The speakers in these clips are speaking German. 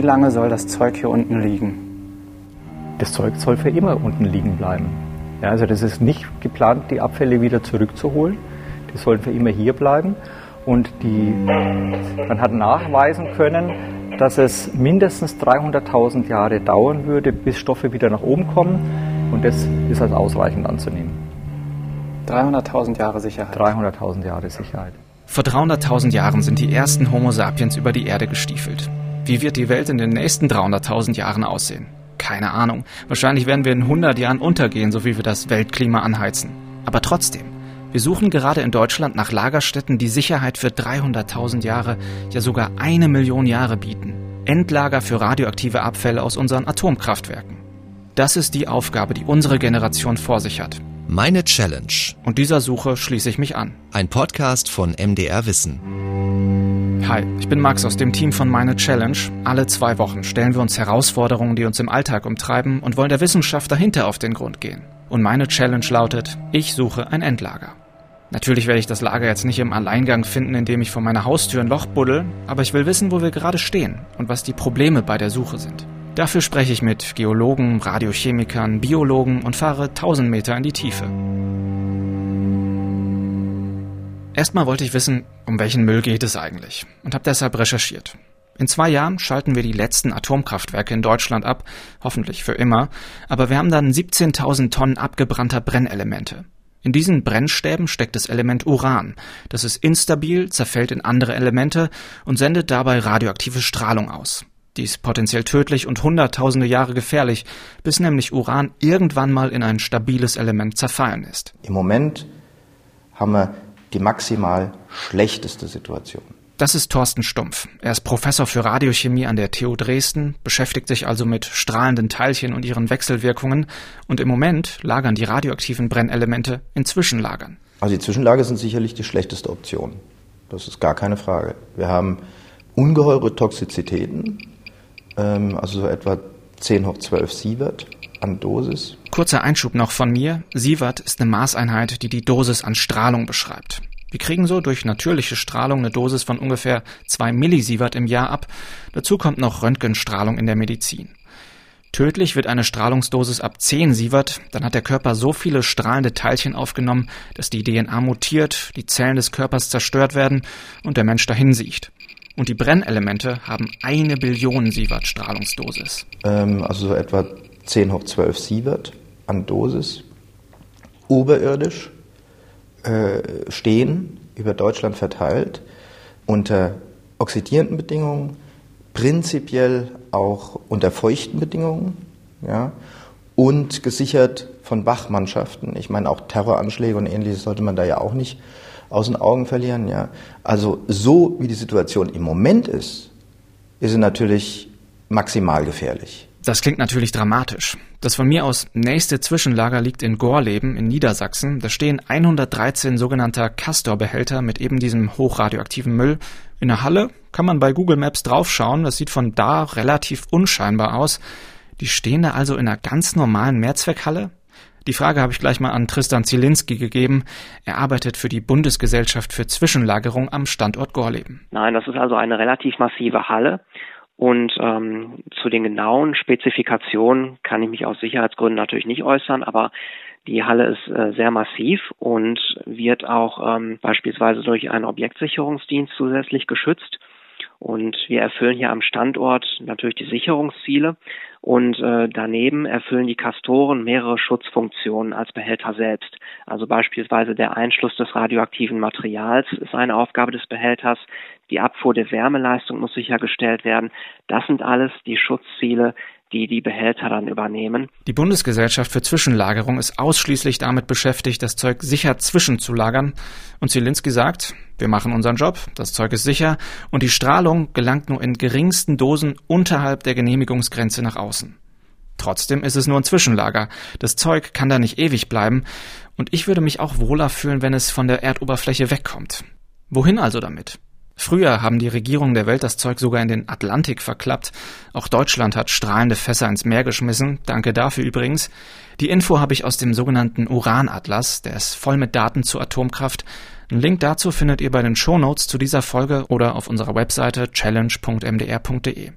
wie lange soll das Zeug hier unten liegen? Das Zeug soll für immer unten liegen bleiben. Ja, also das ist nicht geplant, die Abfälle wieder zurückzuholen. Die sollen für immer hier bleiben. Und die, man hat nachweisen können, dass es mindestens 300.000 Jahre dauern würde, bis Stoffe wieder nach oben kommen. Und das ist als ausreichend anzunehmen. 300.000 Jahre Sicherheit. 300.000 Jahre Sicherheit. Vor 300.000 Jahren sind die ersten Homo sapiens über die Erde gestiefelt. Wie wird die Welt in den nächsten 300.000 Jahren aussehen? Keine Ahnung. Wahrscheinlich werden wir in 100 Jahren untergehen, so wie wir das Weltklima anheizen. Aber trotzdem, wir suchen gerade in Deutschland nach Lagerstätten, die Sicherheit für 300.000 Jahre, ja sogar eine Million Jahre bieten. Endlager für radioaktive Abfälle aus unseren Atomkraftwerken. Das ist die Aufgabe, die unsere Generation vor sich hat. Meine Challenge. Und dieser Suche schließe ich mich an. Ein Podcast von MDR Wissen. Hi, ich bin Max aus dem Team von Meine Challenge. Alle zwei Wochen stellen wir uns Herausforderungen, die uns im Alltag umtreiben und wollen der Wissenschaft dahinter auf den Grund gehen. Und meine Challenge lautet, ich suche ein Endlager. Natürlich werde ich das Lager jetzt nicht im Alleingang finden, indem ich vor meiner Haustür ein Loch buddel, aber ich will wissen, wo wir gerade stehen und was die Probleme bei der Suche sind. Dafür spreche ich mit Geologen, Radiochemikern, Biologen und fahre 1000 Meter in die Tiefe. Erstmal wollte ich wissen, um welchen Müll geht es eigentlich und habe deshalb recherchiert. In zwei Jahren schalten wir die letzten Atomkraftwerke in Deutschland ab, hoffentlich für immer, aber wir haben dann 17.000 Tonnen abgebrannter Brennelemente. In diesen Brennstäben steckt das Element Uran. Das ist instabil, zerfällt in andere Elemente und sendet dabei radioaktive Strahlung aus. Die ist potenziell tödlich und hunderttausende Jahre gefährlich, bis nämlich Uran irgendwann mal in ein stabiles Element zerfallen ist. Im Moment haben wir die maximal schlechteste Situation. Das ist Thorsten Stumpf. Er ist Professor für Radiochemie an der TU Dresden, beschäftigt sich also mit strahlenden Teilchen und ihren Wechselwirkungen und im Moment lagern die radioaktiven Brennelemente in Zwischenlagern. Also die Zwischenlager sind sicherlich die schlechteste Option. Das ist gar keine Frage. Wir haben ungeheure Toxizitäten, also so etwa 10 hoch 12 Sievert an Dosis. Kurzer Einschub noch von mir. Sievert ist eine Maßeinheit, die die Dosis an Strahlung beschreibt. Wir kriegen so durch natürliche Strahlung eine Dosis von ungefähr 2 Millisievert im Jahr ab. Dazu kommt noch Röntgenstrahlung in der Medizin. Tödlich wird eine Strahlungsdosis ab 10 Sievert, dann hat der Körper so viele strahlende Teilchen aufgenommen, dass die DNA mutiert, die Zellen des Körpers zerstört werden und der Mensch dahin siecht. Und die Brennelemente haben eine Billion Sievert Strahlungsdosis. Ähm, also so etwa 10 hoch 12 Sievert an Dosis. Oberirdisch äh, stehen, über Deutschland verteilt, unter oxidierenden Bedingungen, prinzipiell auch unter feuchten Bedingungen, ja, und gesichert von Wachmannschaften. Ich meine, auch Terroranschläge und ähnliches sollte man da ja auch nicht aus den Augen verlieren, ja. Also, so wie die Situation im Moment ist, ist sie natürlich maximal gefährlich. Das klingt natürlich dramatisch. Das von mir aus nächste Zwischenlager liegt in Gorleben in Niedersachsen. Da stehen 113 sogenannter Castor-Behälter mit eben diesem hochradioaktiven Müll. In der Halle kann man bei Google Maps draufschauen. Das sieht von da relativ unscheinbar aus. Die stehen da also in einer ganz normalen Mehrzweckhalle? Die Frage habe ich gleich mal an Tristan Zielinski gegeben. Er arbeitet für die Bundesgesellschaft für Zwischenlagerung am Standort Gorleben. Nein, das ist also eine relativ massive Halle und ähm, zu den genauen Spezifikationen kann ich mich aus Sicherheitsgründen natürlich nicht äußern, aber die Halle ist äh, sehr massiv und wird auch ähm, beispielsweise durch einen Objektsicherungsdienst zusätzlich geschützt. Und wir erfüllen hier am Standort natürlich die Sicherungsziele und äh, daneben erfüllen die Kastoren mehrere Schutzfunktionen als Behälter selbst. Also beispielsweise der Einschluss des radioaktiven Materials ist eine Aufgabe des Behälters, die Abfuhr der Wärmeleistung muss sichergestellt werden. Das sind alles die Schutzziele, die die Behälter dann übernehmen. Die Bundesgesellschaft für Zwischenlagerung ist ausschließlich damit beschäftigt, das Zeug sicher zwischenzulagern. Und Zielinski sagt, wir machen unseren Job, das Zeug ist sicher und die Strahlung gelangt nur in geringsten Dosen unterhalb der Genehmigungsgrenze nach außen. Trotzdem ist es nur ein Zwischenlager. Das Zeug kann da nicht ewig bleiben und ich würde mich auch wohler fühlen, wenn es von der Erdoberfläche wegkommt. Wohin also damit? Früher haben die Regierungen der Welt das Zeug sogar in den Atlantik verklappt. Auch Deutschland hat strahlende Fässer ins Meer geschmissen. Danke dafür übrigens. Die Info habe ich aus dem sogenannten Uranatlas. Der ist voll mit Daten zur Atomkraft. Einen Link dazu findet ihr bei den Shownotes zu dieser Folge oder auf unserer Webseite challenge.mdr.de.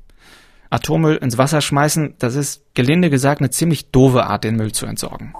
Atommüll ins Wasser schmeißen, das ist gelinde gesagt eine ziemlich doofe Art, den Müll zu entsorgen.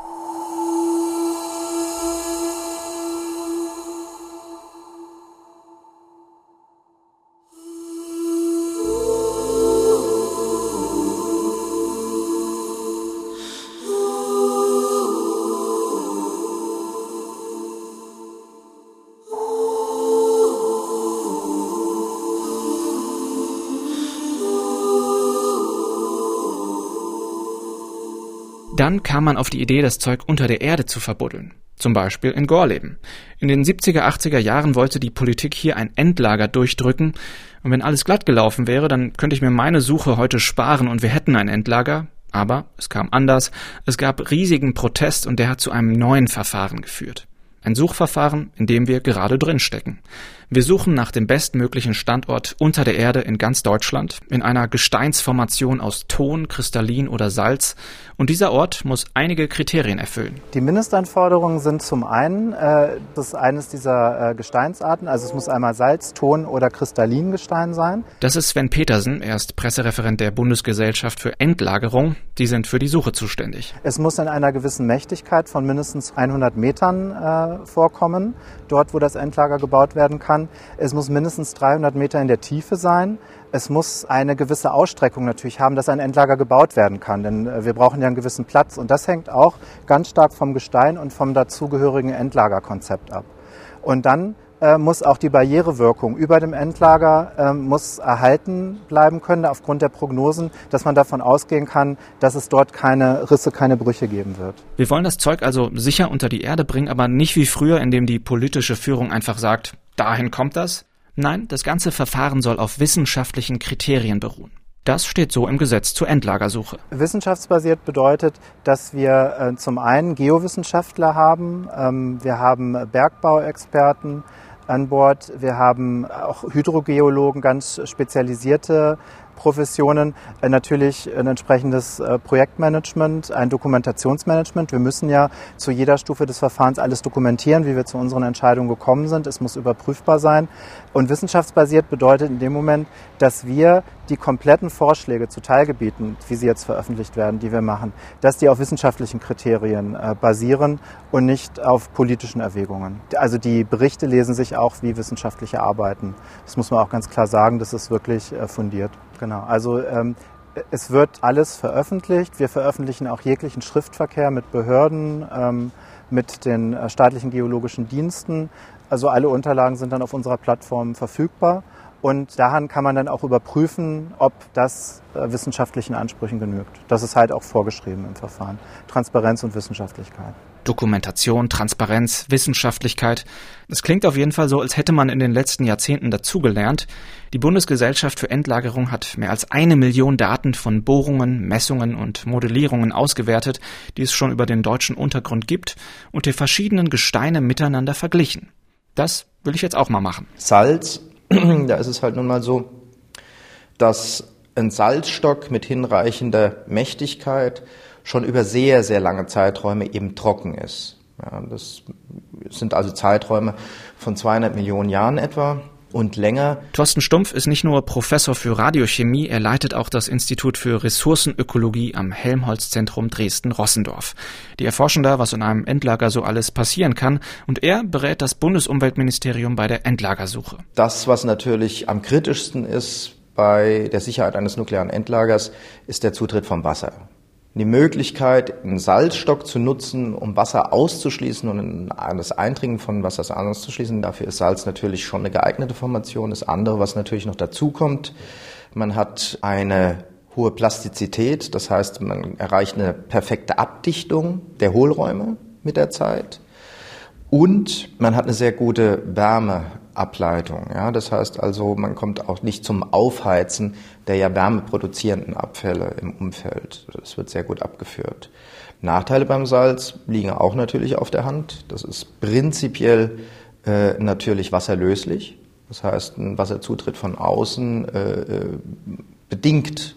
Dann kam man auf die Idee, das Zeug unter der Erde zu verbuddeln. Zum Beispiel in Gorleben. In den 70er, 80er Jahren wollte die Politik hier ein Endlager durchdrücken. Und wenn alles glatt gelaufen wäre, dann könnte ich mir meine Suche heute sparen und wir hätten ein Endlager. Aber es kam anders. Es gab riesigen Protest und der hat zu einem neuen Verfahren geführt. Ein Suchverfahren, in dem wir gerade drin stecken. Wir suchen nach dem bestmöglichen Standort unter der Erde in ganz Deutschland, in einer Gesteinsformation aus Ton, Kristallin oder Salz. Und dieser Ort muss einige Kriterien erfüllen. Die Mindestanforderungen sind zum einen, äh, das ist eines dieser äh, Gesteinsarten, also es muss einmal Salz, Ton oder Kristallingestein sein. Das ist Sven Petersen, er ist Pressereferent der Bundesgesellschaft für Endlagerung. Die sind für die Suche zuständig. Es muss in einer gewissen Mächtigkeit von mindestens 100 Metern äh, vorkommen, dort wo das Endlager gebaut werden kann. Es muss mindestens 300 Meter in der Tiefe sein. Es muss eine gewisse Ausstreckung natürlich haben, dass ein Endlager gebaut werden kann. Denn äh, wir brauchen ja einen gewissen Platz. Und das hängt auch ganz stark vom Gestein und vom dazugehörigen Endlagerkonzept ab. Und dann äh, muss auch die Barrierewirkung über dem Endlager äh, muss erhalten bleiben können aufgrund der Prognosen, dass man davon ausgehen kann, dass es dort keine Risse, keine Brüche geben wird. Wir wollen das Zeug also sicher unter die Erde bringen, aber nicht wie früher, indem die politische Führung einfach sagt, dahin kommt das? Nein, das ganze Verfahren soll auf wissenschaftlichen Kriterien beruhen. Das steht so im Gesetz zur Endlagersuche. Wissenschaftsbasiert bedeutet, dass wir äh, zum einen Geowissenschaftler haben, ähm, wir haben Bergbauexperten an Bord, wir haben auch Hydrogeologen, ganz spezialisierte Professionen äh, natürlich ein entsprechendes äh, Projektmanagement, ein Dokumentationsmanagement. Wir müssen ja zu jeder Stufe des Verfahrens alles dokumentieren, wie wir zu unseren Entscheidungen gekommen sind. Es muss überprüfbar sein. Und wissenschaftsbasiert bedeutet in dem Moment, dass wir die kompletten Vorschläge zu Teilgebieten, wie sie jetzt veröffentlicht werden, die wir machen, dass die auf wissenschaftlichen Kriterien äh, basieren und nicht auf politischen Erwägungen. Also die Berichte lesen sich auch wie wissenschaftliche Arbeiten. Das muss man auch ganz klar sagen, das ist wirklich fundiert. Genau. Also ähm, es wird alles veröffentlicht. Wir veröffentlichen auch jeglichen Schriftverkehr mit Behörden, ähm, mit den äh, staatlichen geologischen Diensten. Also alle Unterlagen sind dann auf unserer Plattform verfügbar. Und daran kann man dann auch überprüfen, ob das äh, wissenschaftlichen Ansprüchen genügt. Das ist halt auch vorgeschrieben im Verfahren. Transparenz und Wissenschaftlichkeit. Dokumentation, Transparenz, Wissenschaftlichkeit. Es klingt auf jeden Fall so, als hätte man in den letzten Jahrzehnten dazugelernt. Die Bundesgesellschaft für Endlagerung hat mehr als eine Million Daten von Bohrungen, Messungen und Modellierungen ausgewertet, die es schon über den deutschen Untergrund gibt und die verschiedenen Gesteine miteinander verglichen. Das will ich jetzt auch mal machen. Salz da ist es halt nun mal so, dass ein Salzstock mit hinreichender Mächtigkeit schon über sehr, sehr lange Zeiträume eben trocken ist. Ja, das sind also Zeiträume von 200 Millionen Jahren etwa und länger. Thorsten Stumpf ist nicht nur Professor für Radiochemie, er leitet auch das Institut für Ressourcenökologie am Helmholtz-Zentrum Dresden-Rossendorf. Die erforschen da, was in einem Endlager so alles passieren kann, und er berät das Bundesumweltministerium bei der Endlagersuche. Das, was natürlich am kritischsten ist bei der Sicherheit eines nuklearen Endlagers, ist der Zutritt vom Wasser die Möglichkeit, einen Salzstock zu nutzen, um Wasser auszuschließen und das Eindringen von Wasser auszuschließen. Dafür ist Salz natürlich schon eine geeignete Formation. Das andere, was natürlich noch dazu kommt, man hat eine hohe Plastizität, das heißt, man erreicht eine perfekte Abdichtung der Hohlräume mit der Zeit. Und man hat eine sehr gute Wärmeableitung. Ja? Das heißt also, man kommt auch nicht zum Aufheizen der ja wärmeproduzierenden Abfälle im Umfeld. Das wird sehr gut abgeführt. Nachteile beim Salz liegen auch natürlich auf der Hand. Das ist prinzipiell äh, natürlich wasserlöslich. Das heißt, ein Wasserzutritt von außen äh, äh bedingt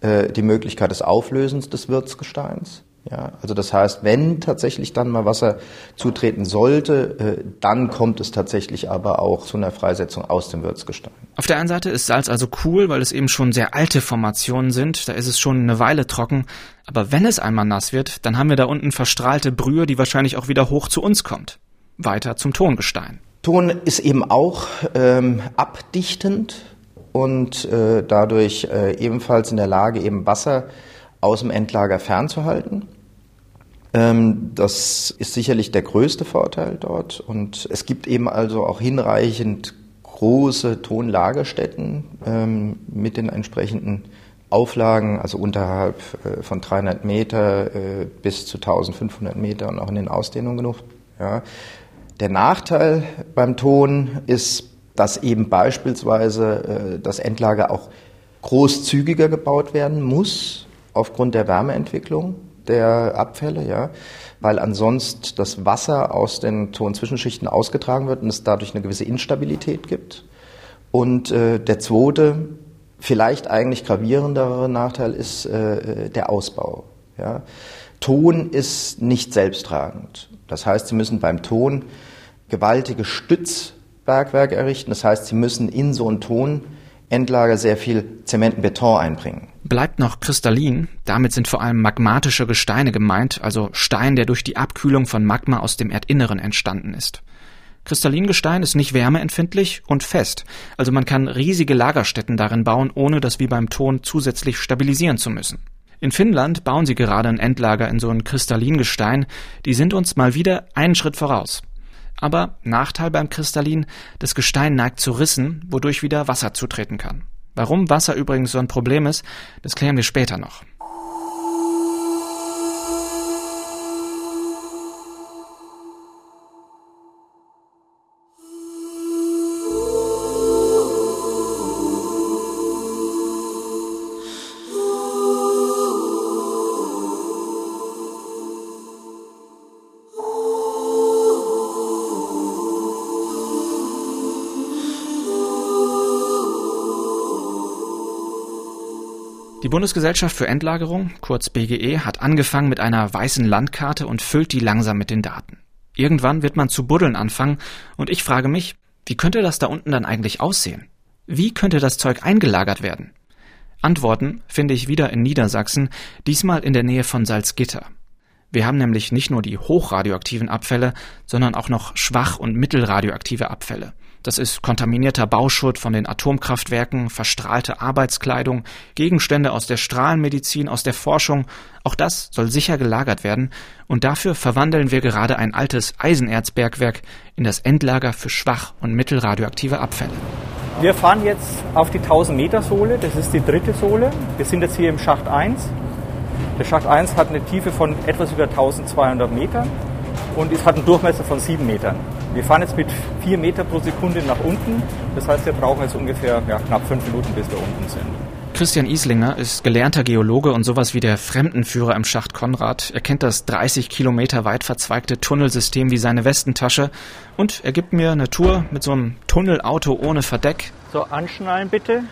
äh, die Möglichkeit des Auflösens des Wirtsgesteins. Ja, also das heißt, wenn tatsächlich dann mal Wasser zutreten sollte, äh, dann kommt es tatsächlich aber auch zu einer Freisetzung aus dem Wirtsgestein. Auf der einen Seite ist Salz also cool, weil es eben schon sehr alte Formationen sind, da ist es schon eine Weile trocken, aber wenn es einmal nass wird, dann haben wir da unten verstrahlte Brühe, die wahrscheinlich auch wieder hoch zu uns kommt. Weiter zum Tongestein. Ton ist eben auch ähm, abdichtend und äh, dadurch äh, ebenfalls in der Lage, eben Wasser aus dem Endlager fernzuhalten. Ähm, das ist sicherlich der größte Vorteil dort. Und es gibt eben also auch hinreichend große Tonlagerstätten ähm, mit den entsprechenden Auflagen, also unterhalb äh, von 300 Meter äh, bis zu 1500 Meter und auch in den Ausdehnungen genug. Ja. Der Nachteil beim Ton ist, dass eben beispielsweise äh, das Endlager auch großzügiger gebaut werden muss aufgrund der Wärmeentwicklung der Abfälle, ja, weil ansonsten das Wasser aus den Tonzwischenschichten ausgetragen wird und es dadurch eine gewisse Instabilität gibt. Und äh, der zweite, vielleicht eigentlich gravierendere Nachteil ist äh, der Ausbau. Ja. Ton ist nicht selbsttragend. Das heißt, Sie müssen beim Ton gewaltige Stützbergwerke errichten. Das heißt, Sie müssen in so ein Tonendlager sehr viel Zement und Beton einbringen bleibt noch kristallin. Damit sind vor allem magmatische Gesteine gemeint, also Stein, der durch die Abkühlung von Magma aus dem Erdinneren entstanden ist. Kristallingestein ist nicht wärmeempfindlich und fest, also man kann riesige Lagerstätten darin bauen, ohne das wie beim Ton zusätzlich stabilisieren zu müssen. In Finnland bauen sie gerade ein Endlager in so ein Kristallingestein, die sind uns mal wieder einen Schritt voraus. Aber Nachteil beim Kristallin, das Gestein neigt zu Rissen, wodurch wieder Wasser zutreten kann. Warum Wasser übrigens so ein Problem ist, das klären wir später noch. Bundesgesellschaft für Endlagerung, kurz BGE, hat angefangen mit einer weißen Landkarte und füllt die langsam mit den Daten. Irgendwann wird man zu buddeln anfangen und ich frage mich, wie könnte das da unten dann eigentlich aussehen? Wie könnte das Zeug eingelagert werden? Antworten finde ich wieder in Niedersachsen, diesmal in der Nähe von Salzgitter. Wir haben nämlich nicht nur die hochradioaktiven Abfälle, sondern auch noch schwach- und mittelradioaktive Abfälle. Das ist kontaminierter Bauschutt von den Atomkraftwerken, verstrahlte Arbeitskleidung, Gegenstände aus der Strahlenmedizin, aus der Forschung. Auch das soll sicher gelagert werden. Und dafür verwandeln wir gerade ein altes Eisenerzbergwerk in das Endlager für schwach- und mittelradioaktive Abfälle. Wir fahren jetzt auf die 1000 Meter Sohle. Das ist die dritte Sohle. Wir sind jetzt hier im Schacht 1. Der Schacht 1 hat eine Tiefe von etwas über 1200 Metern und es hat einen Durchmesser von 7 Metern. Wir fahren jetzt mit 4 Meter pro Sekunde nach unten. Das heißt, wir brauchen jetzt ungefähr ja, knapp 5 Minuten, bis wir unten sind. Christian Islinger ist gelernter Geologe und sowas wie der Fremdenführer im Schacht Konrad. Er kennt das 30 Kilometer weit verzweigte Tunnelsystem wie seine Westentasche und er gibt mir eine Tour mit so einem Tunnelauto ohne Verdeck. So, anschnallen bitte.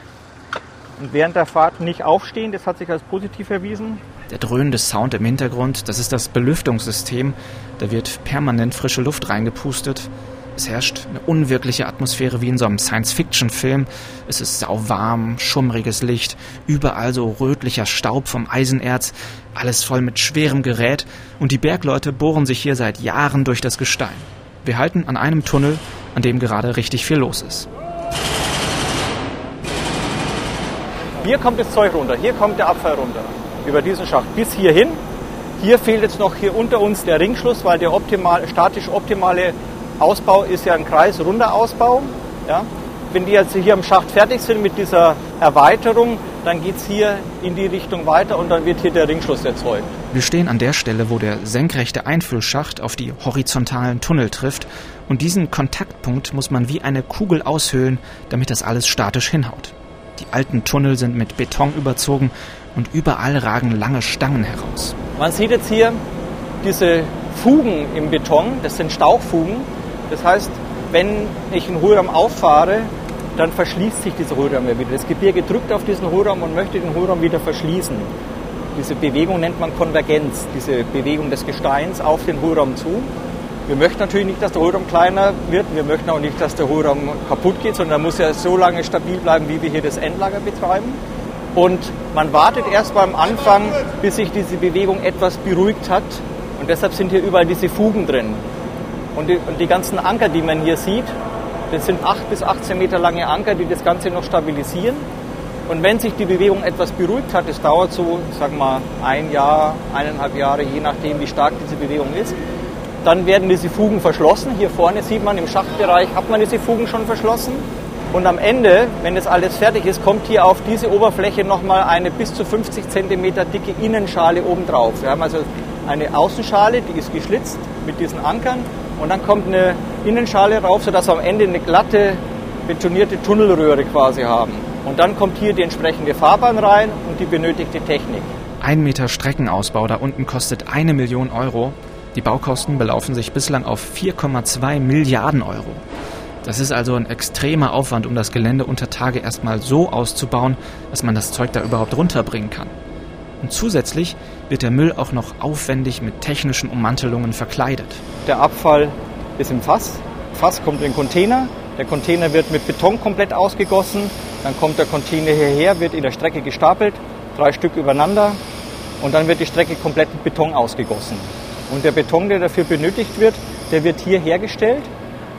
Und während der Fahrt nicht aufstehen, das hat sich als positiv erwiesen. Der dröhnende Sound im Hintergrund, das ist das Belüftungssystem. Da wird permanent frische Luft reingepustet. Es herrscht eine unwirkliche Atmosphäre wie in so einem Science-Fiction-Film. Es ist sauwarm, schummriges Licht, überall so rötlicher Staub vom Eisenerz, alles voll mit schwerem Gerät und die Bergleute bohren sich hier seit Jahren durch das Gestein. Wir halten an einem Tunnel, an dem gerade richtig viel los ist. Hier kommt das Zeug runter, hier kommt der Abfall runter über diesen Schacht bis hierhin. Hier fehlt jetzt noch hier unter uns der Ringschluss, weil der optimal, statisch optimale Ausbau ist ja ein kreisrunder Ausbau. Ja. Wenn die jetzt hier am Schacht fertig sind mit dieser Erweiterung, dann geht es hier in die Richtung weiter und dann wird hier der Ringschluss erzeugt. Wir stehen an der Stelle, wo der senkrechte Einfüllschacht auf die horizontalen Tunnel trifft und diesen Kontaktpunkt muss man wie eine Kugel aushöhlen, damit das alles statisch hinhaut. Die alten Tunnel sind mit Beton überzogen und überall ragen lange Stangen heraus. Man sieht jetzt hier diese Fugen im Beton, das sind Stauchfugen. Das heißt, wenn ich einen Hohlraum auffahre, dann verschließt sich dieser Hohlraum ja wieder. Das Gebirge drückt auf diesen Hohlraum und möchte den Hohlraum wieder verschließen. Diese Bewegung nennt man Konvergenz, diese Bewegung des Gesteins auf den Hohlraum zu. Wir möchten natürlich nicht, dass der Hohlraum kleiner wird. Wir möchten auch nicht, dass der Hohlraum kaputt geht, sondern er muss ja so lange stabil bleiben, wie wir hier das Endlager betreiben. Und man wartet erst beim Anfang, bis sich diese Bewegung etwas beruhigt hat. Und deshalb sind hier überall diese Fugen drin. Und die, und die ganzen Anker, die man hier sieht, das sind 8 bis 18 Meter lange Anker, die das Ganze noch stabilisieren. Und wenn sich die Bewegung etwas beruhigt hat, es dauert so, sagen wir mal, ein Jahr, eineinhalb Jahre, je nachdem, wie stark diese Bewegung ist, dann werden diese Fugen verschlossen. Hier vorne sieht man, im Schachtbereich hat man diese Fugen schon verschlossen. Und am Ende, wenn das alles fertig ist, kommt hier auf diese Oberfläche nochmal eine bis zu 50 cm dicke Innenschale obendrauf. Wir haben also eine Außenschale, die ist geschlitzt mit diesen Ankern und dann kommt eine Innenschale rauf, sodass wir am Ende eine glatte, betonierte Tunnelröhre quasi haben. Und dann kommt hier die entsprechende Fahrbahn rein und die benötigte Technik. Ein Meter Streckenausbau da unten kostet eine Million Euro. Die Baukosten belaufen sich bislang auf 4,2 Milliarden Euro. Das ist also ein extremer Aufwand, um das Gelände unter Tage erstmal so auszubauen, dass man das Zeug da überhaupt runterbringen kann. Und zusätzlich wird der Müll auch noch aufwendig mit technischen Ummantelungen verkleidet. Der Abfall ist im Fass. Fass kommt in den Container. Der Container wird mit Beton komplett ausgegossen. Dann kommt der Container hierher, wird in der Strecke gestapelt, drei Stück übereinander. Und dann wird die Strecke komplett mit Beton ausgegossen. Und der Beton, der dafür benötigt wird, der wird hier hergestellt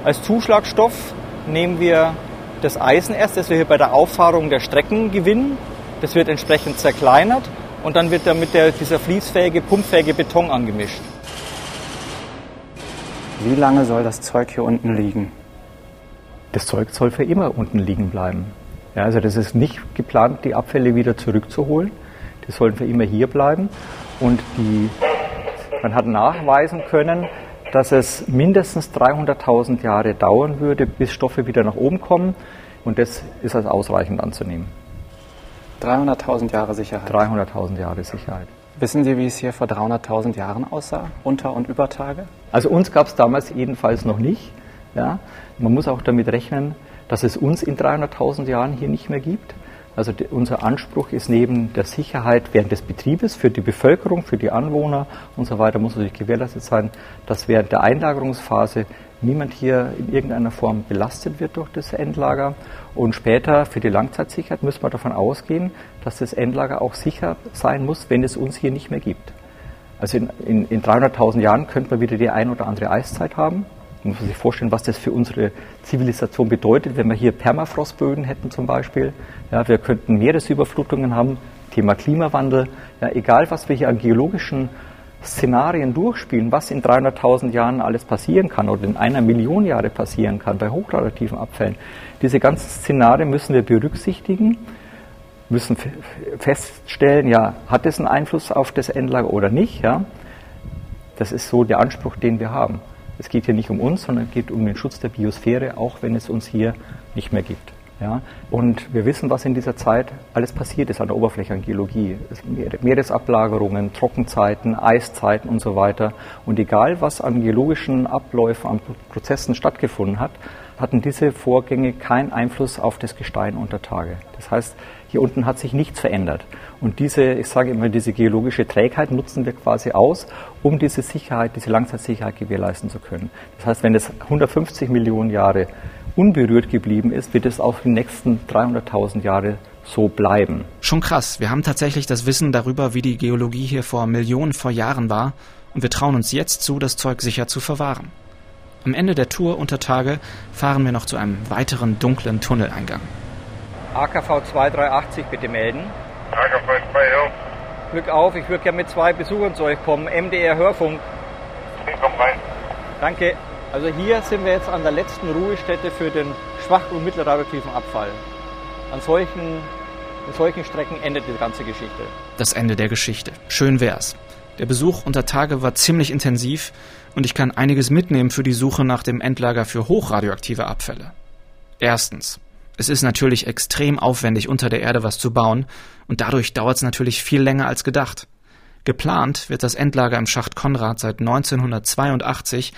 als Zuschlagstoff nehmen wir das Eisen erst, das wir hier bei der Auffahrung der Strecken gewinnen. Das wird entsprechend zerkleinert und dann wird damit der, dieser fließfähige, pumpfähige Beton angemischt. Wie lange soll das Zeug hier unten liegen? Das Zeug soll für immer unten liegen bleiben. Ja, also das ist nicht geplant, die Abfälle wieder zurückzuholen. Die sollen für immer hier bleiben. Und die, man hat nachweisen können, dass es mindestens 300.000 Jahre dauern würde, bis Stoffe wieder nach oben kommen. Und das ist als ausreichend anzunehmen. 300.000 Jahre Sicherheit. 300.000 Jahre Sicherheit. Wissen Sie, wie es hier vor 300.000 Jahren aussah, Unter- und Übertage? Also uns gab es damals jedenfalls noch nicht. Ja. Man muss auch damit rechnen, dass es uns in 300.000 Jahren hier nicht mehr gibt. Also die, unser Anspruch ist neben der Sicherheit während des Betriebes für die Bevölkerung, für die Anwohner und so weiter, muss natürlich gewährleistet sein, dass während der Einlagerungsphase niemand hier in irgendeiner Form belastet wird durch das Endlager. Und später für die Langzeitsicherheit müssen wir davon ausgehen, dass das Endlager auch sicher sein muss, wenn es uns hier nicht mehr gibt. Also in, in, in 300.000 Jahren könnte man wieder die ein oder andere Eiszeit haben. Man muss sich vorstellen, was das für unsere Zivilisation bedeutet, wenn wir hier Permafrostböden hätten zum Beispiel. Ja, wir könnten Meeresüberflutungen haben, Thema Klimawandel. Ja, egal, was wir hier an geologischen Szenarien durchspielen, was in 300.000 Jahren alles passieren kann oder in einer Million Jahre passieren kann bei hochradioaktiven Abfällen. Diese ganzen Szenarien müssen wir berücksichtigen, müssen feststellen, ja, hat es einen Einfluss auf das Endlager oder nicht. Ja? Das ist so der Anspruch, den wir haben. Es geht hier nicht um uns, sondern es geht um den Schutz der Biosphäre, auch wenn es uns hier nicht mehr gibt. Ja? Und wir wissen, was in dieser Zeit alles passiert ist an der Oberfläche an Geologie. Meeresablagerungen, Trockenzeiten, Eiszeiten und so weiter. Und egal, was an geologischen Abläufen, an Prozessen stattgefunden hat, hatten diese Vorgänge keinen Einfluss auf das Gestein unter Tage. Das heißt, hier unten hat sich nichts verändert. Und diese, ich sage immer, diese geologische Trägheit nutzen wir quasi aus, um diese Sicherheit, diese Langzeitsicherheit gewährleisten zu können. Das heißt, wenn es 150 Millionen Jahre unberührt geblieben ist, wird es auch die nächsten 300.000 Jahre so bleiben. Schon krass. Wir haben tatsächlich das Wissen darüber, wie die Geologie hier vor Millionen vor Jahren war. Und wir trauen uns jetzt zu, das Zeug sicher zu verwahren. Am Ende der Tour unter Tage fahren wir noch zu einem weiteren dunklen Tunneleingang. AKV 2380 bitte melden. AKV 2, ja. Glück auf, ich würde gerne mit zwei Besuchern zu euch kommen. MDR Hörfunk. Ich komm rein. Danke. Also hier sind wir jetzt an der letzten Ruhestätte für den schwach- und mittelradioaktiven Abfall. An solchen, an solchen Strecken endet die ganze Geschichte. Das Ende der Geschichte. Schön wär's. Der Besuch unter Tage war ziemlich intensiv und ich kann einiges mitnehmen für die Suche nach dem Endlager für hochradioaktive Abfälle. Erstens. Es ist natürlich extrem aufwendig, unter der Erde was zu bauen und dadurch dauert es natürlich viel länger als gedacht. Geplant wird das Endlager im Schacht Konrad seit 1982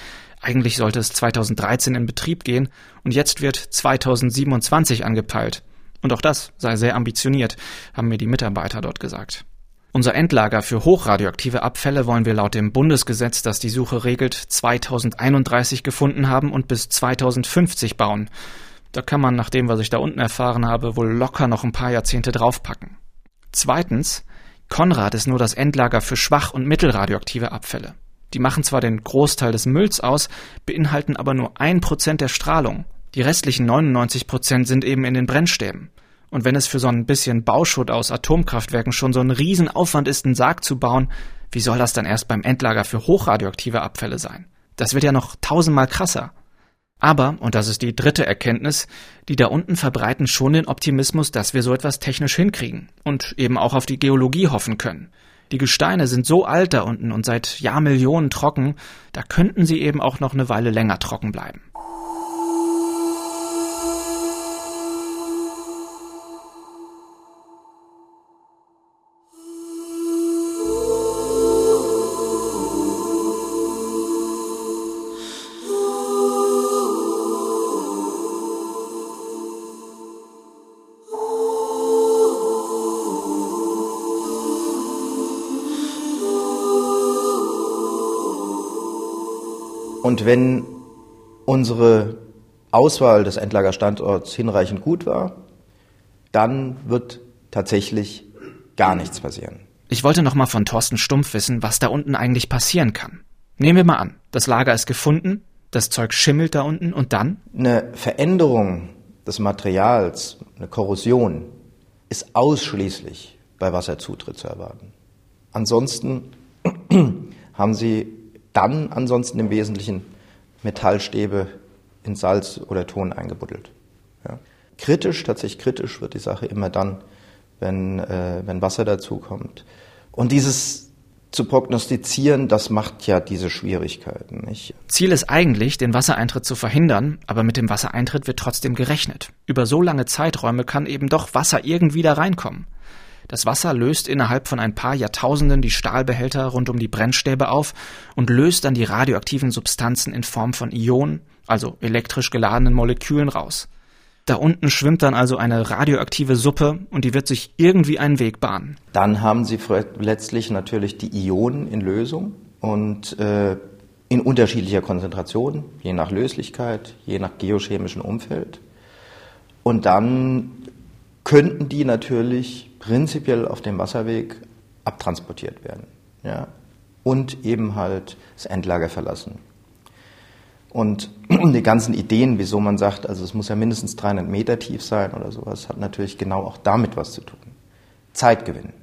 eigentlich sollte es 2013 in Betrieb gehen und jetzt wird 2027 angepeilt. Und auch das sei sehr ambitioniert, haben mir die Mitarbeiter dort gesagt. Unser Endlager für hochradioaktive Abfälle wollen wir laut dem Bundesgesetz, das die Suche regelt, 2031 gefunden haben und bis 2050 bauen. Da kann man nach dem, was ich da unten erfahren habe, wohl locker noch ein paar Jahrzehnte draufpacken. Zweitens, Konrad ist nur das Endlager für schwach- und mittelradioaktive Abfälle. Die machen zwar den Großteil des Mülls aus, beinhalten aber nur ein Prozent der Strahlung. Die restlichen 99 Prozent sind eben in den Brennstäben. Und wenn es für so ein bisschen Bauschutt aus Atomkraftwerken schon so ein Riesenaufwand ist, einen Sarg zu bauen, wie soll das dann erst beim Endlager für hochradioaktive Abfälle sein? Das wird ja noch tausendmal krasser. Aber, und das ist die dritte Erkenntnis, die da unten verbreiten schon den Optimismus, dass wir so etwas technisch hinkriegen und eben auch auf die Geologie hoffen können. Die Gesteine sind so alt da unten und seit Jahrmillionen trocken, da könnten sie eben auch noch eine Weile länger trocken bleiben. Und wenn unsere Auswahl des Endlagerstandorts hinreichend gut war, dann wird tatsächlich gar nichts passieren. Ich wollte noch mal von Thorsten Stumpf wissen, was da unten eigentlich passieren kann. Nehmen wir mal an, das Lager ist gefunden, das Zeug schimmelt da unten und dann? Eine Veränderung des Materials, eine Korrosion, ist ausschließlich bei Wasserzutritt zu erwarten. Ansonsten haben Sie dann ansonsten im Wesentlichen Metallstäbe in Salz oder Ton eingebuddelt. Ja. Kritisch, tatsächlich kritisch wird die Sache immer dann, wenn, äh, wenn Wasser dazukommt. Und dieses zu prognostizieren, das macht ja diese Schwierigkeiten. Nicht? Ziel ist eigentlich, den Wassereintritt zu verhindern, aber mit dem Wassereintritt wird trotzdem gerechnet. Über so lange Zeiträume kann eben doch Wasser irgendwie da reinkommen. Das Wasser löst innerhalb von ein paar Jahrtausenden die Stahlbehälter rund um die Brennstäbe auf und löst dann die radioaktiven Substanzen in Form von Ionen, also elektrisch geladenen Molekülen raus. Da unten schwimmt dann also eine radioaktive Suppe und die wird sich irgendwie einen Weg bahnen. Dann haben Sie letztlich natürlich die Ionen in Lösung und äh, in unterschiedlicher Konzentration, je nach Löslichkeit, je nach geochemischem Umfeld. Und dann könnten die natürlich prinzipiell auf dem Wasserweg abtransportiert werden. Ja? Und eben halt das Endlager verlassen. Und die ganzen Ideen, wieso man sagt, also es muss ja mindestens 300 Meter tief sein oder sowas, hat natürlich genau auch damit was zu tun. Zeitgewinn.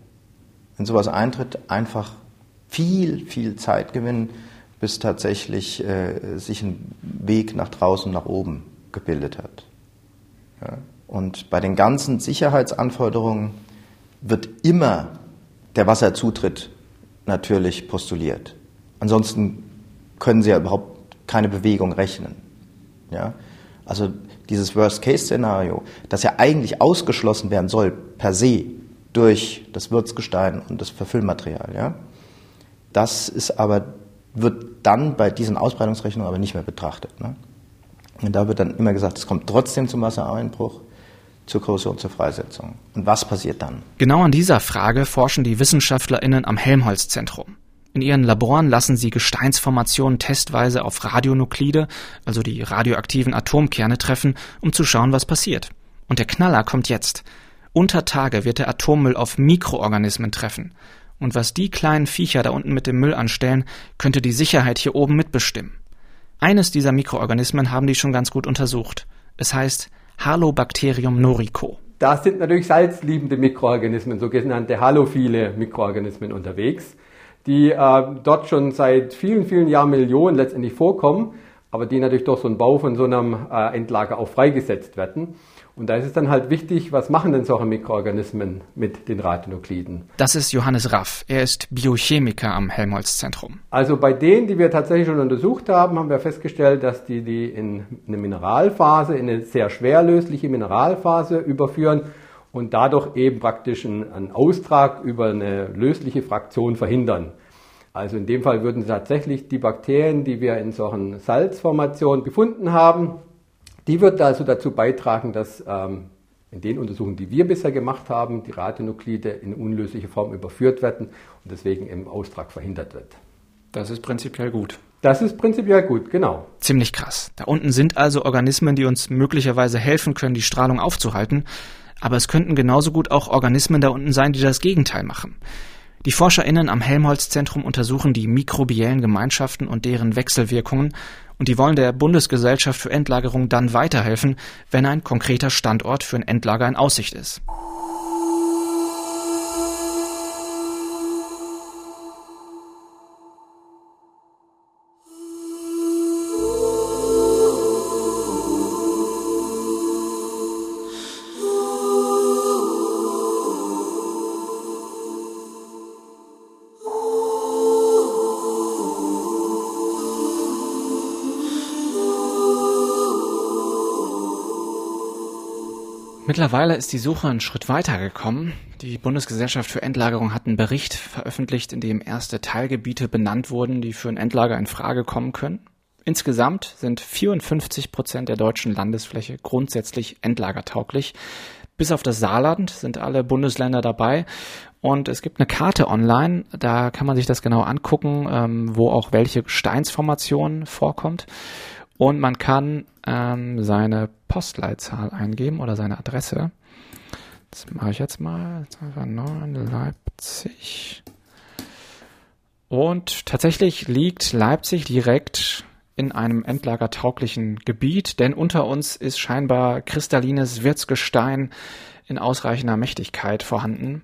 Wenn sowas eintritt, einfach viel, viel Zeit gewinnen, bis tatsächlich äh, sich ein Weg nach draußen, nach oben gebildet hat. Ja. Und bei den ganzen Sicherheitsanforderungen wird immer der Wasserzutritt natürlich postuliert. Ansonsten können Sie ja überhaupt keine Bewegung rechnen. Ja? Also dieses Worst-Case-Szenario, das ja eigentlich ausgeschlossen werden soll per se durch das Würzgestein und das Verfüllmaterial, ja? das ist aber, wird dann bei diesen Ausbreitungsrechnungen aber nicht mehr betrachtet. Ne? Und da wird dann immer gesagt, es kommt trotzdem zum Wassereinbruch zur Korrosion, zur Freisetzung. Und was passiert dann? Genau an dieser Frage forschen die WissenschaftlerInnen am Helmholtz-Zentrum. In ihren Laboren lassen sie Gesteinsformationen testweise auf Radionuklide, also die radioaktiven Atomkerne, treffen, um zu schauen, was passiert. Und der Knaller kommt jetzt. Unter Tage wird der Atommüll auf Mikroorganismen treffen. Und was die kleinen Viecher da unten mit dem Müll anstellen, könnte die Sicherheit hier oben mitbestimmen. Eines dieser Mikroorganismen haben die schon ganz gut untersucht. Es heißt Halobacterium norico. Da sind natürlich salzliebende Mikroorganismen, sogenannte halophile Mikroorganismen unterwegs, die äh, dort schon seit vielen, vielen Jahrmillionen letztendlich vorkommen, aber die natürlich durch so einen Bau von so einem äh, Endlager auch freigesetzt werden. Und da ist es dann halt wichtig, was machen denn solche Mikroorganismen mit den Radionukliden? Das ist Johannes Raff. Er ist Biochemiker am Helmholtz-Zentrum. Also bei denen, die wir tatsächlich schon untersucht haben, haben wir festgestellt, dass die die in eine Mineralphase, in eine sehr schwer lösliche Mineralphase überführen und dadurch eben praktisch einen Austrag über eine lösliche Fraktion verhindern. Also in dem Fall würden tatsächlich die Bakterien, die wir in solchen Salzformationen gefunden haben, die wird also dazu beitragen, dass ähm, in den Untersuchungen, die wir bisher gemacht haben, die Radionuklide in unlösliche Form überführt werden und deswegen im Austrag verhindert wird. Das ist prinzipiell gut. Das ist prinzipiell gut, genau. Ziemlich krass. Da unten sind also Organismen, die uns möglicherweise helfen können, die Strahlung aufzuhalten. Aber es könnten genauso gut auch Organismen da unten sein, die das Gegenteil machen. Die ForscherInnen am Helmholtz-Zentrum untersuchen die mikrobiellen Gemeinschaften und deren Wechselwirkungen und die wollen der Bundesgesellschaft für Endlagerung dann weiterhelfen, wenn ein konkreter Standort für ein Endlager in Aussicht ist. Mittlerweile ist die Suche einen Schritt weiter gekommen. Die Bundesgesellschaft für Endlagerung hat einen Bericht veröffentlicht, in dem erste Teilgebiete benannt wurden, die für ein Endlager in Frage kommen können. Insgesamt sind 54 Prozent der deutschen Landesfläche grundsätzlich endlagertauglich. Bis auf das Saarland sind alle Bundesländer dabei. Und es gibt eine Karte online, da kann man sich das genau angucken, ähm, wo auch welche Gesteinsformation vorkommt. Und man kann ähm, seine Postleitzahl eingeben oder seine Adresse. Das mache ich jetzt mal. 9 Leipzig. Und tatsächlich liegt Leipzig direkt in einem endlagertauglichen Gebiet, denn unter uns ist scheinbar kristallines Wirtsgestein in ausreichender Mächtigkeit vorhanden.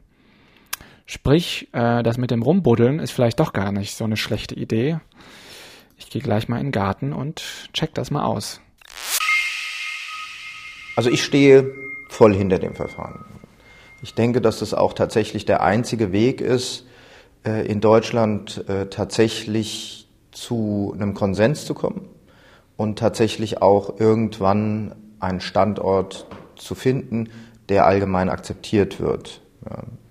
Sprich, äh, das mit dem Rumbuddeln ist vielleicht doch gar nicht so eine schlechte Idee. Ich gehe gleich mal in den Garten und check das mal aus. Also ich stehe voll hinter dem Verfahren. Ich denke, dass das auch tatsächlich der einzige Weg ist, äh, in Deutschland äh, tatsächlich zu einem Konsens zu kommen und tatsächlich auch irgendwann einen Standort zu finden, der allgemein akzeptiert wird.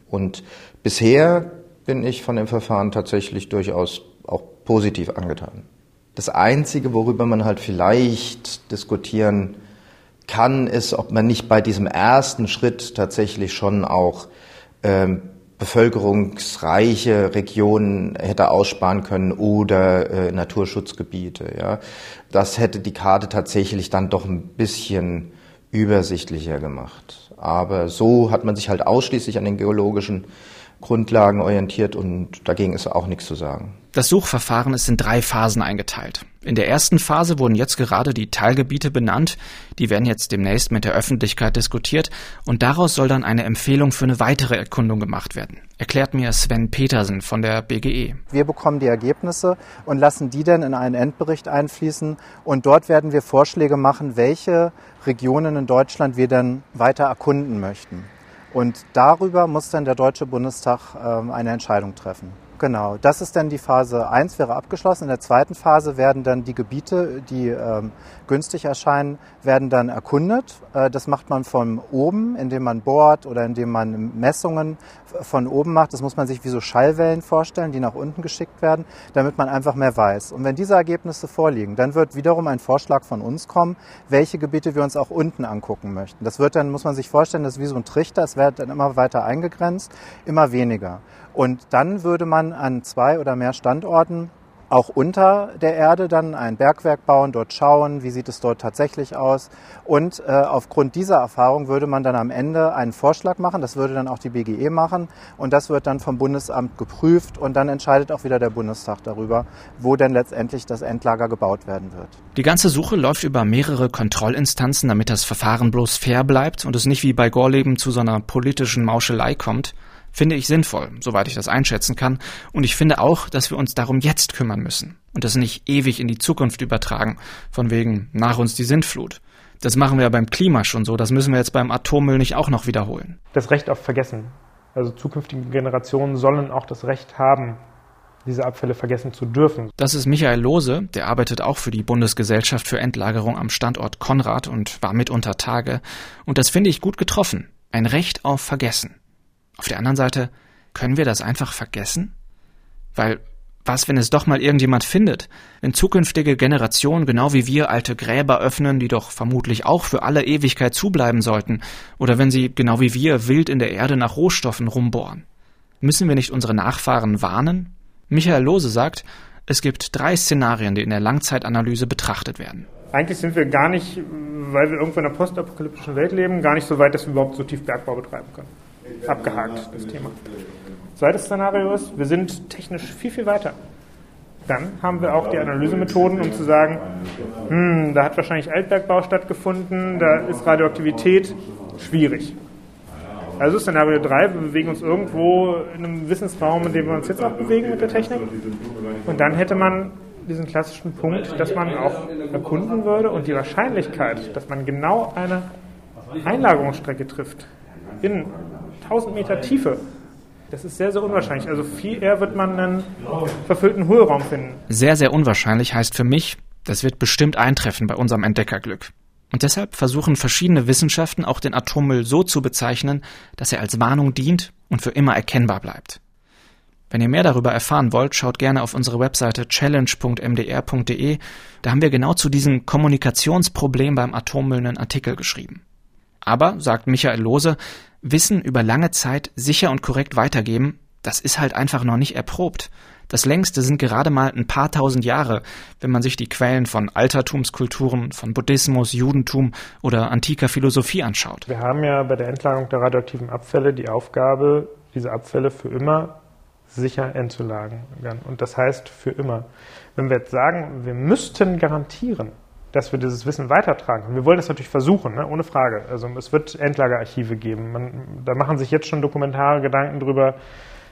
Und bisher bin ich von dem Verfahren tatsächlich durchaus auch positiv angetan. Das Einzige, worüber man halt vielleicht diskutieren kann, ist, ob man nicht bei diesem ersten Schritt tatsächlich schon auch ähm, bevölkerungsreiche Regionen hätte aussparen können oder äh, Naturschutzgebiete. Ja. Das hätte die Karte tatsächlich dann doch ein bisschen übersichtlicher gemacht. Aber so hat man sich halt ausschließlich an den geologischen Grundlagen orientiert und dagegen ist auch nichts zu sagen. Das Suchverfahren ist in drei Phasen eingeteilt. In der ersten Phase wurden jetzt gerade die Teilgebiete benannt, die werden jetzt demnächst mit der Öffentlichkeit diskutiert und daraus soll dann eine Empfehlung für eine weitere Erkundung gemacht werden. Erklärt mir Sven Petersen von der BGE. Wir bekommen die Ergebnisse und lassen die dann in einen Endbericht einfließen und dort werden wir Vorschläge machen, welche Regionen in Deutschland wir dann weiter erkunden möchten. Und darüber muss dann der Deutsche Bundestag ähm, eine Entscheidung treffen. Genau, das ist dann die Phase 1, wäre abgeschlossen. In der zweiten Phase werden dann die Gebiete, die ähm, günstig erscheinen, werden dann erkundet. Äh, das macht man von oben, indem man bohrt oder indem man Messungen von oben macht. Das muss man sich wie so Schallwellen vorstellen, die nach unten geschickt werden, damit man einfach mehr weiß. Und wenn diese Ergebnisse vorliegen, dann wird wiederum ein Vorschlag von uns kommen, welche Gebiete wir uns auch unten angucken möchten. Das wird dann, muss man sich vorstellen, das ist wie so ein Trichter. Es wird dann immer weiter eingegrenzt, immer weniger. Und dann würde man an zwei oder mehr Standorten auch unter der Erde dann ein Bergwerk bauen, dort schauen, wie sieht es dort tatsächlich aus. Und äh, aufgrund dieser Erfahrung würde man dann am Ende einen Vorschlag machen, das würde dann auch die BGE machen und das wird dann vom Bundesamt geprüft und dann entscheidet auch wieder der Bundestag darüber, wo denn letztendlich das Endlager gebaut werden wird. Die ganze Suche läuft über mehrere Kontrollinstanzen, damit das Verfahren bloß fair bleibt und es nicht wie bei Gorleben zu so einer politischen Mauschelei kommt finde ich sinnvoll, soweit ich das einschätzen kann. Und ich finde auch, dass wir uns darum jetzt kümmern müssen und das nicht ewig in die Zukunft übertragen, von wegen nach uns die Sintflut. Das machen wir ja beim Klima schon so, das müssen wir jetzt beim Atommüll nicht auch noch wiederholen. Das Recht auf Vergessen. Also zukünftige Generationen sollen auch das Recht haben, diese Abfälle vergessen zu dürfen. Das ist Michael Lose, der arbeitet auch für die Bundesgesellschaft für Endlagerung am Standort Konrad und war mit unter Tage. Und das finde ich gut getroffen. Ein Recht auf Vergessen. Auf der anderen Seite, können wir das einfach vergessen? Weil Was, wenn es doch mal irgendjemand findet? Wenn zukünftige Generationen genau wie wir alte Gräber öffnen, die doch vermutlich auch für alle Ewigkeit zubleiben sollten, oder wenn sie genau wie wir wild in der Erde nach Rohstoffen rumbohren. Müssen wir nicht unsere Nachfahren warnen? Michael Lose sagt, es gibt drei Szenarien, die in der Langzeitanalyse betrachtet werden. Eigentlich sind wir gar nicht, weil wir irgendwo in einer postapokalyptischen Welt leben, gar nicht so weit, dass wir überhaupt so tief Bergbau betreiben können. Abgehakt, das Thema. Zweites Szenario ist, wir sind technisch viel, viel weiter. Dann haben wir auch die Analysemethoden, um zu sagen, hm, da hat wahrscheinlich Altbergbau stattgefunden, da ist Radioaktivität schwierig. Also Szenario 3, wir bewegen uns irgendwo in einem Wissensraum, in dem wir uns jetzt auch bewegen mit der Technik. Und dann hätte man diesen klassischen Punkt, dass man auch erkunden würde und die Wahrscheinlichkeit, dass man genau eine Einlagerungsstrecke trifft in 1000 Meter Tiefe, das ist sehr, sehr unwahrscheinlich. Also viel eher wird man einen verfüllten Hohlraum finden. Sehr, sehr unwahrscheinlich heißt für mich, das wird bestimmt eintreffen bei unserem Entdeckerglück. Und deshalb versuchen verschiedene Wissenschaften auch den Atommüll so zu bezeichnen, dass er als Warnung dient und für immer erkennbar bleibt. Wenn ihr mehr darüber erfahren wollt, schaut gerne auf unsere Webseite challenge.mdr.de. Da haben wir genau zu diesem Kommunikationsproblem beim Atommüll einen Artikel geschrieben. Aber, sagt Michael Lose, Wissen über lange Zeit sicher und korrekt weitergeben, das ist halt einfach noch nicht erprobt. Das längste sind gerade mal ein paar tausend Jahre, wenn man sich die Quellen von Altertumskulturen, von Buddhismus, Judentum oder antiker Philosophie anschaut. Wir haben ja bei der Endlagerung der radioaktiven Abfälle die Aufgabe, diese Abfälle für immer sicher entzulagern. Und das heißt für immer. Wenn wir jetzt sagen, wir müssten garantieren, dass wir dieses Wissen weitertragen. Und wir wollen das natürlich versuchen, ne? ohne Frage. Also es wird Endlagerarchive geben. Man, da machen sich jetzt schon Dokumentare Gedanken darüber,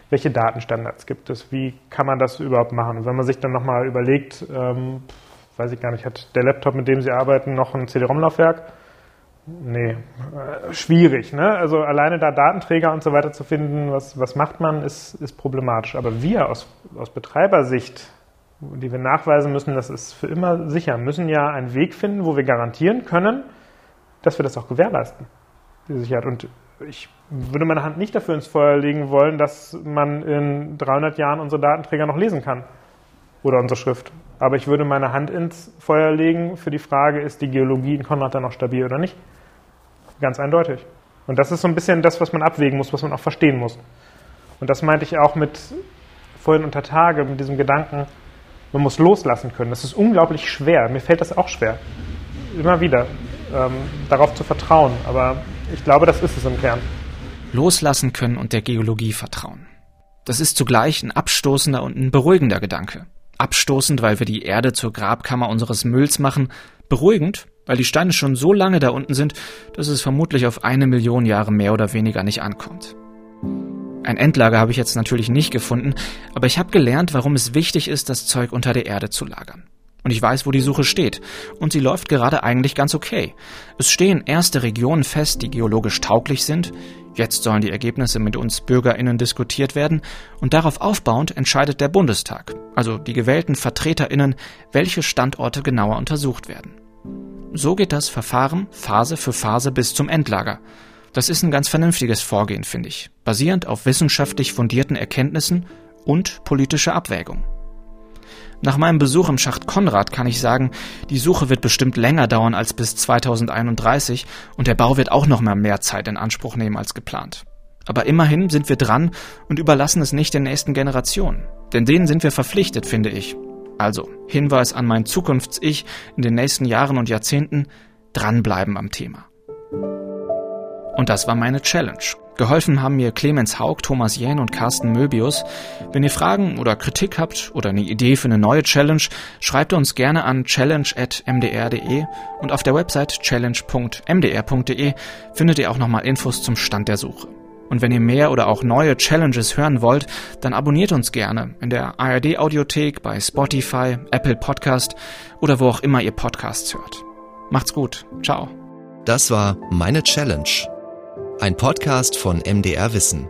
welche Datenstandards gibt es, wie kann man das überhaupt machen. Und wenn man sich dann nochmal überlegt, ähm, weiß ich gar nicht, hat der Laptop, mit dem Sie arbeiten, noch ein CD-ROM-Laufwerk? Nee, äh, schwierig. Ne? Also alleine da Datenträger und so weiter zu finden, was, was macht man, ist, ist problematisch. Aber wir aus, aus Betreibersicht die wir nachweisen müssen, das ist für immer sicher, müssen ja einen Weg finden, wo wir garantieren können, dass wir das auch gewährleisten, die Sicherheit. Und ich würde meine Hand nicht dafür ins Feuer legen wollen, dass man in 300 Jahren unsere Datenträger noch lesen kann oder unsere Schrift. Aber ich würde meine Hand ins Feuer legen für die Frage, ist die Geologie in Konrad dann noch stabil oder nicht? Ganz eindeutig. Und das ist so ein bisschen das, was man abwägen muss, was man auch verstehen muss. Und das meinte ich auch mit vorhin unter Tage, mit diesem Gedanken, man muss loslassen können. Das ist unglaublich schwer. Mir fällt das auch schwer. Immer wieder. Ähm, darauf zu vertrauen. Aber ich glaube, das ist es im Kern. Loslassen können und der Geologie vertrauen. Das ist zugleich ein abstoßender und ein beruhigender Gedanke. Abstoßend, weil wir die Erde zur Grabkammer unseres Mülls machen. Beruhigend, weil die Steine schon so lange da unten sind, dass es vermutlich auf eine Million Jahre mehr oder weniger nicht ankommt. Ein Endlager habe ich jetzt natürlich nicht gefunden, aber ich habe gelernt, warum es wichtig ist, das Zeug unter der Erde zu lagern. Und ich weiß, wo die Suche steht. Und sie läuft gerade eigentlich ganz okay. Es stehen erste Regionen fest, die geologisch tauglich sind. Jetzt sollen die Ergebnisse mit uns BürgerInnen diskutiert werden. Und darauf aufbauend entscheidet der Bundestag, also die gewählten VertreterInnen, welche Standorte genauer untersucht werden. So geht das Verfahren Phase für Phase bis zum Endlager. Das ist ein ganz vernünftiges Vorgehen, finde ich, basierend auf wissenschaftlich fundierten Erkenntnissen und politischer Abwägung. Nach meinem Besuch im Schacht Konrad kann ich sagen, die Suche wird bestimmt länger dauern als bis 2031 und der Bau wird auch noch mal mehr Zeit in Anspruch nehmen als geplant. Aber immerhin sind wir dran und überlassen es nicht den nächsten Generationen. Denn denen sind wir verpflichtet, finde ich. Also, Hinweis an mein Zukunfts-Ich in den nächsten Jahren und Jahrzehnten, dranbleiben am Thema. Und das war meine Challenge. Geholfen haben mir Clemens Haug, Thomas Jähn und Carsten Möbius. Wenn ihr Fragen oder Kritik habt oder eine Idee für eine neue Challenge, schreibt uns gerne an challenge.mdr.de und auf der Website challenge.mdr.de findet ihr auch nochmal Infos zum Stand der Suche. Und wenn ihr mehr oder auch neue Challenges hören wollt, dann abonniert uns gerne in der ARD Audiothek, bei Spotify, Apple Podcast oder wo auch immer ihr Podcasts hört. Macht's gut. Ciao. Das war Meine Challenge ein Podcast von MDR Wissen.